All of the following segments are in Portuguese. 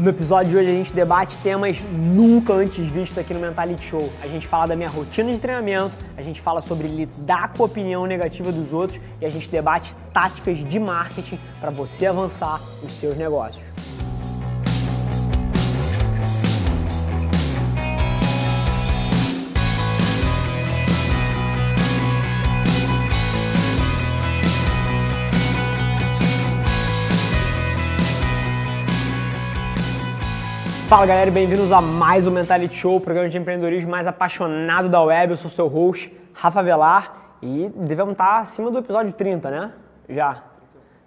No episódio de hoje a gente debate temas nunca antes vistos aqui no Mentality Show. A gente fala da minha rotina de treinamento, a gente fala sobre lidar com a opinião negativa dos outros e a gente debate táticas de marketing para você avançar os seus negócios. Fala galera, bem-vindos a mais um Mentality Show, o programa de empreendedorismo mais apaixonado da web. Eu sou seu host, Rafa Velar, e devemos estar acima do episódio 30, né? Já.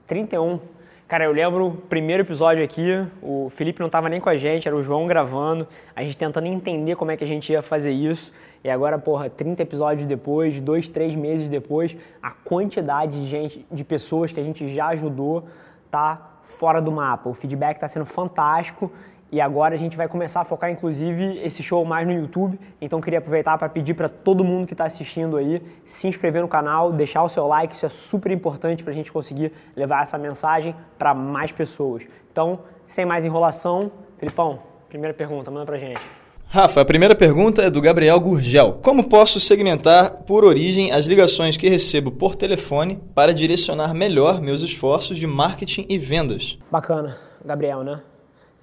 31. Cara, eu lembro o primeiro episódio aqui, o Felipe não estava nem com a gente, era o João gravando, a gente tentando entender como é que a gente ia fazer isso. E agora, porra, 30 episódios depois, dois, três meses depois, a quantidade de gente, de pessoas que a gente já ajudou tá fora do mapa. O feedback está sendo fantástico e agora a gente vai começar a focar, inclusive, esse show mais no YouTube. Então queria aproveitar para pedir para todo mundo que está assistindo aí se inscrever no canal, deixar o seu like, isso é super importante para a gente conseguir levar essa mensagem para mais pessoas. Então, sem mais enrolação, Felipão, primeira pergunta, manda para gente. Rafa, a primeira pergunta é do Gabriel Gurgel. Como posso segmentar por origem as ligações que recebo por telefone para direcionar melhor meus esforços de marketing e vendas? Bacana, Gabriel, né?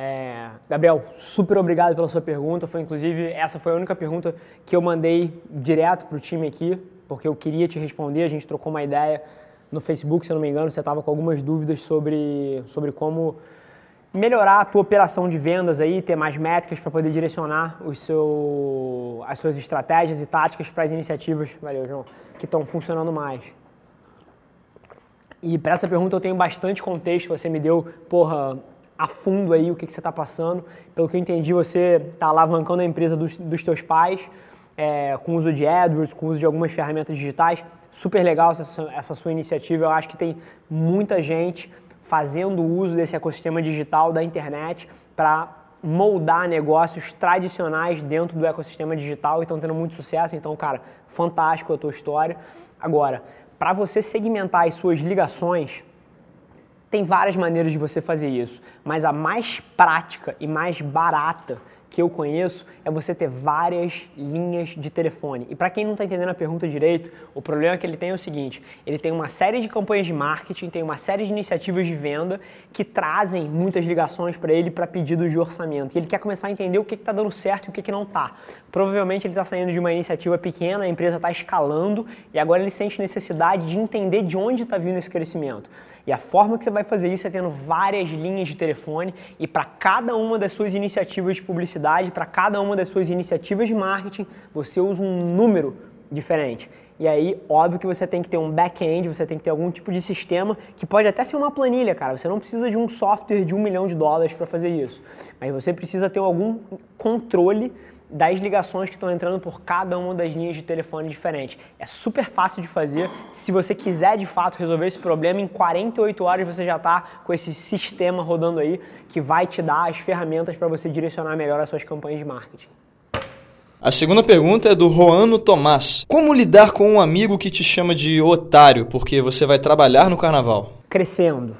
É, Gabriel, super obrigado pela sua pergunta. Foi inclusive essa foi a única pergunta que eu mandei direto para o time aqui, porque eu queria te responder. A gente trocou uma ideia no Facebook, se eu não me engano. Você estava com algumas dúvidas sobre, sobre como melhorar a tua operação de vendas aí, ter mais métricas para poder direcionar seu, as suas estratégias e táticas para as iniciativas, valeu, João, que estão funcionando mais. E para essa pergunta eu tenho bastante contexto. Você me deu, porra, a fundo aí o que, que você está passando. Pelo que eu entendi, você está alavancando a empresa dos, dos teus pais é, com o uso de AdWords, com o uso de algumas ferramentas digitais. Super legal essa, essa sua iniciativa. Eu acho que tem muita gente fazendo uso desse ecossistema digital da internet para moldar negócios tradicionais dentro do ecossistema digital e estão tendo muito sucesso. Então, cara, fantástico a tua história. Agora, para você segmentar as suas ligações, tem várias maneiras de você fazer isso, mas a mais prática e mais barata que eu conheço é você ter várias linhas de telefone. E para quem não está entendendo a pergunta direito, o problema que ele tem é o seguinte: ele tem uma série de campanhas de marketing, tem uma série de iniciativas de venda que trazem muitas ligações para ele para pedidos de orçamento. E ele quer começar a entender o que está dando certo e o que, que não está. Provavelmente ele está saindo de uma iniciativa pequena, a empresa está escalando e agora ele sente necessidade de entender de onde está vindo esse crescimento. E a forma que você vai fazer isso é tendo várias linhas de telefone e para cada uma das suas iniciativas de publicidade publicidade, para cada uma das suas iniciativas de marketing, você usa um número diferente. E aí, óbvio que você tem que ter um back-end, você tem que ter algum tipo de sistema, que pode até ser uma planilha, cara. Você não precisa de um software de um milhão de dólares para fazer isso. Mas você precisa ter algum controle das ligações que estão entrando por cada uma das linhas de telefone diferentes. É super fácil de fazer. Se você quiser de fato resolver esse problema, em 48 horas você já está com esse sistema rodando aí que vai te dar as ferramentas para você direcionar melhor as suas campanhas de marketing. A segunda pergunta é do Roano Tomás. Como lidar com um amigo que te chama de otário porque você vai trabalhar no carnaval? Crescendo.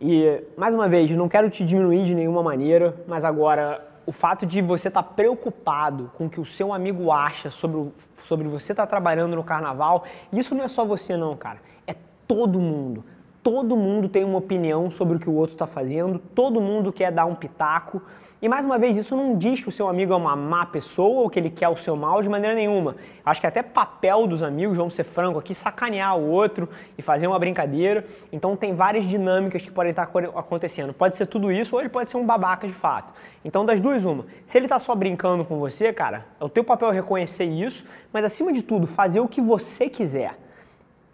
E, mais uma vez, não quero te diminuir de nenhuma maneira, mas agora o fato de você estar tá preocupado com o que o seu amigo acha sobre, sobre você estar tá trabalhando no carnaval, isso não é só você não, cara. É todo mundo. Todo mundo tem uma opinião sobre o que o outro está fazendo, todo mundo quer dar um pitaco. E mais uma vez, isso não diz que o seu amigo é uma má pessoa ou que ele quer o seu mal de maneira nenhuma. Acho que até papel dos amigos, vamos ser franco aqui, sacanear o outro e fazer uma brincadeira. Então tem várias dinâmicas que podem estar acontecendo. Pode ser tudo isso ou ele pode ser um babaca de fato. Então das duas, uma. Se ele está só brincando com você, cara, é o teu papel reconhecer isso, mas acima de tudo, fazer o que você quiser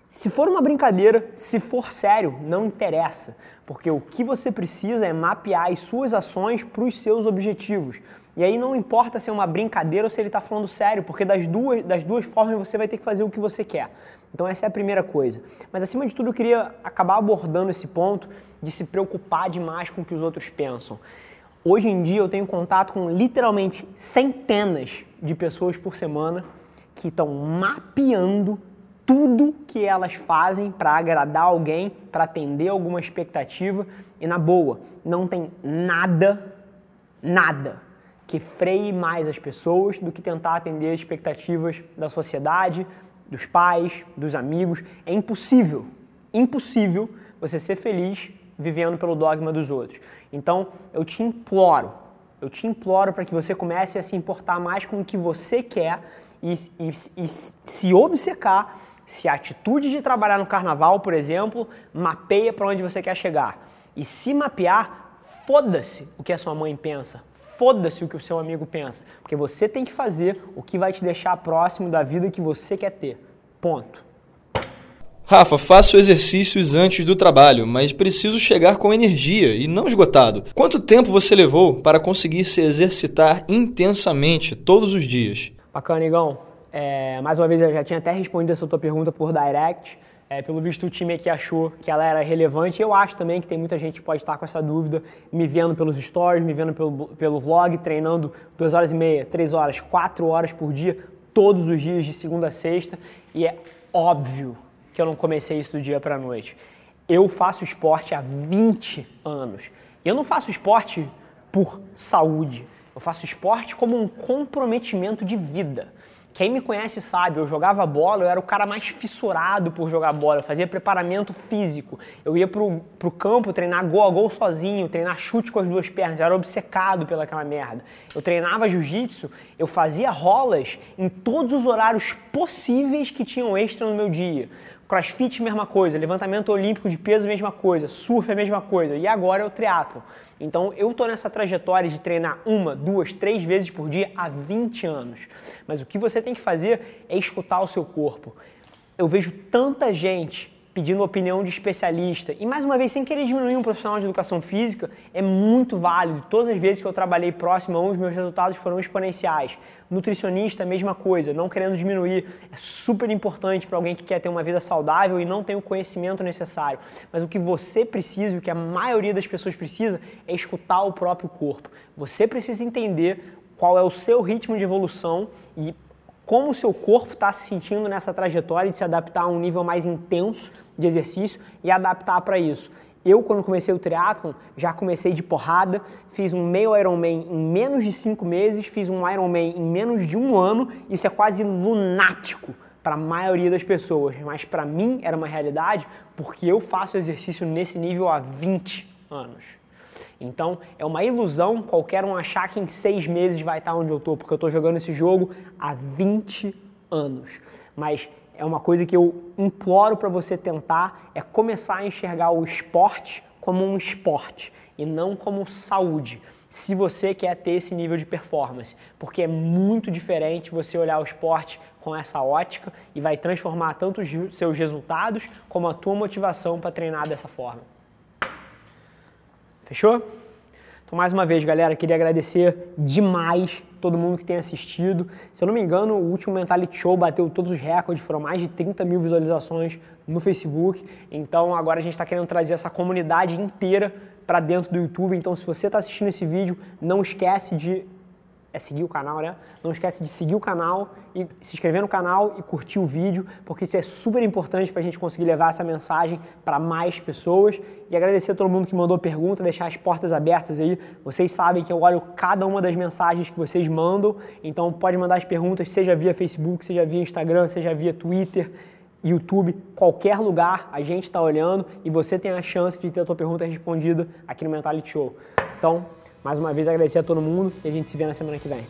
Se for uma brincadeira, se for sério, não interessa, porque o que você precisa é mapear as suas ações para os seus objetivos. E aí não importa se é uma brincadeira ou se ele está falando sério, porque das duas, das duas formas você vai ter que fazer o que você quer. Então essa é a primeira coisa. Mas acima de tudo eu queria acabar abordando esse ponto de se preocupar demais com o que os outros pensam. Hoje em dia eu tenho contato com literalmente centenas de pessoas por semana que estão mapeando tudo que elas fazem para agradar alguém, para atender alguma expectativa e na boa, não tem nada, nada que freie mais as pessoas do que tentar atender as expectativas da sociedade, dos pais, dos amigos. É impossível, impossível você ser feliz vivendo pelo dogma dos outros. Então, eu te imploro, eu te imploro para que você comece a se importar mais com o que você quer e, e, e se obcecar se a atitude de trabalhar no carnaval, por exemplo, mapeia para onde você quer chegar. E se mapear, foda-se o que a sua mãe pensa, foda-se o que o seu amigo pensa, porque você tem que fazer o que vai te deixar próximo da vida que você quer ter. Ponto. Rafa, faço exercícios antes do trabalho, mas preciso chegar com energia e não esgotado. Quanto tempo você levou para conseguir se exercitar intensamente todos os dias? Bacana, Igão. É, mais uma vez, eu já tinha até respondido essa tua pergunta por direct. É, pelo visto, o time aqui achou que ela era relevante. Eu acho também que tem muita gente que pode estar com essa dúvida, me vendo pelos stories, me vendo pelo, pelo vlog, treinando duas horas e meia, três horas, quatro horas por dia, todos os dias, de segunda a sexta. E é óbvio que eu não comecei isso do dia para a noite. Eu faço esporte há 20 anos. E eu não faço esporte por saúde. Eu faço esporte como um comprometimento de vida. Quem me conhece sabe, eu jogava bola, eu era o cara mais fissurado por jogar bola, eu fazia preparamento físico. Eu ia pro, pro campo treinar gol a gol sozinho, treinar chute com as duas pernas, eu era obcecado pelaquela merda. Eu treinava jiu-jitsu, eu fazia rolas em todos os horários possíveis que tinham extra no meu dia. Crossfit, mesma coisa. Levantamento olímpico de peso, mesma coisa. Surf, é a mesma coisa. E agora é o triatlo. Então eu estou nessa trajetória de treinar uma, duas, três vezes por dia há 20 anos. Mas o que você tem que fazer é escutar o seu corpo. Eu vejo tanta gente pedindo opinião de especialista. E mais uma vez, sem querer diminuir um profissional de educação física, é muito válido. Todas as vezes que eu trabalhei próximo a um, os meus resultados foram exponenciais. Nutricionista, mesma coisa, não querendo diminuir. É super importante para alguém que quer ter uma vida saudável e não tem o conhecimento necessário. Mas o que você precisa, o que a maioria das pessoas precisa, é escutar o próprio corpo. Você precisa entender qual é o seu ritmo de evolução e como o seu corpo está se sentindo nessa trajetória de se adaptar a um nível mais intenso de exercício e adaptar para isso. Eu, quando comecei o triatlon, já comecei de porrada, fiz um meio Ironman em menos de cinco meses, fiz um Ironman em menos de um ano, isso é quase lunático para a maioria das pessoas, mas para mim era uma realidade porque eu faço exercício nesse nível há 20 anos. Então é uma ilusão qualquer um achar que em seis meses vai estar onde eu estou, porque eu estou jogando esse jogo há 20 anos. Mas é uma coisa que eu imploro para você tentar é começar a enxergar o esporte como um esporte e não como saúde. Se você quer ter esse nível de performance, porque é muito diferente você olhar o esporte com essa ótica e vai transformar tanto os seus resultados como a tua motivação para treinar dessa forma. Fechou? Então, mais uma vez, galera, queria agradecer demais todo mundo que tem assistido. Se eu não me engano, o último Mentality Show bateu todos os recordes, foram mais de 30 mil visualizações no Facebook. Então, agora a gente está querendo trazer essa comunidade inteira para dentro do YouTube. Então, se você está assistindo esse vídeo, não esquece de é seguir o canal, né? Não esquece de seguir o canal e se inscrever no canal e curtir o vídeo, porque isso é super importante para a gente conseguir levar essa mensagem para mais pessoas. E agradecer a todo mundo que mandou pergunta, deixar as portas abertas aí. Vocês sabem que eu olho cada uma das mensagens que vocês mandam, então pode mandar as perguntas, seja via Facebook, seja via Instagram, seja via Twitter. YouTube, qualquer lugar, a gente está olhando e você tem a chance de ter a tua pergunta respondida aqui no Mentality Show. Então, mais uma vez agradecer a todo mundo e a gente se vê na semana que vem.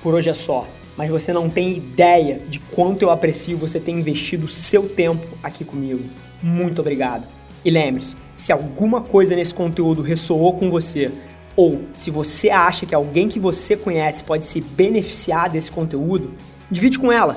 Por hoje é só, mas você não tem ideia de quanto eu aprecio você ter investido seu tempo aqui comigo. Muito obrigado. E lembre-se, se alguma coisa nesse conteúdo ressoou com você, ou se você acha que alguém que você conhece pode se beneficiar desse conteúdo, divide com ela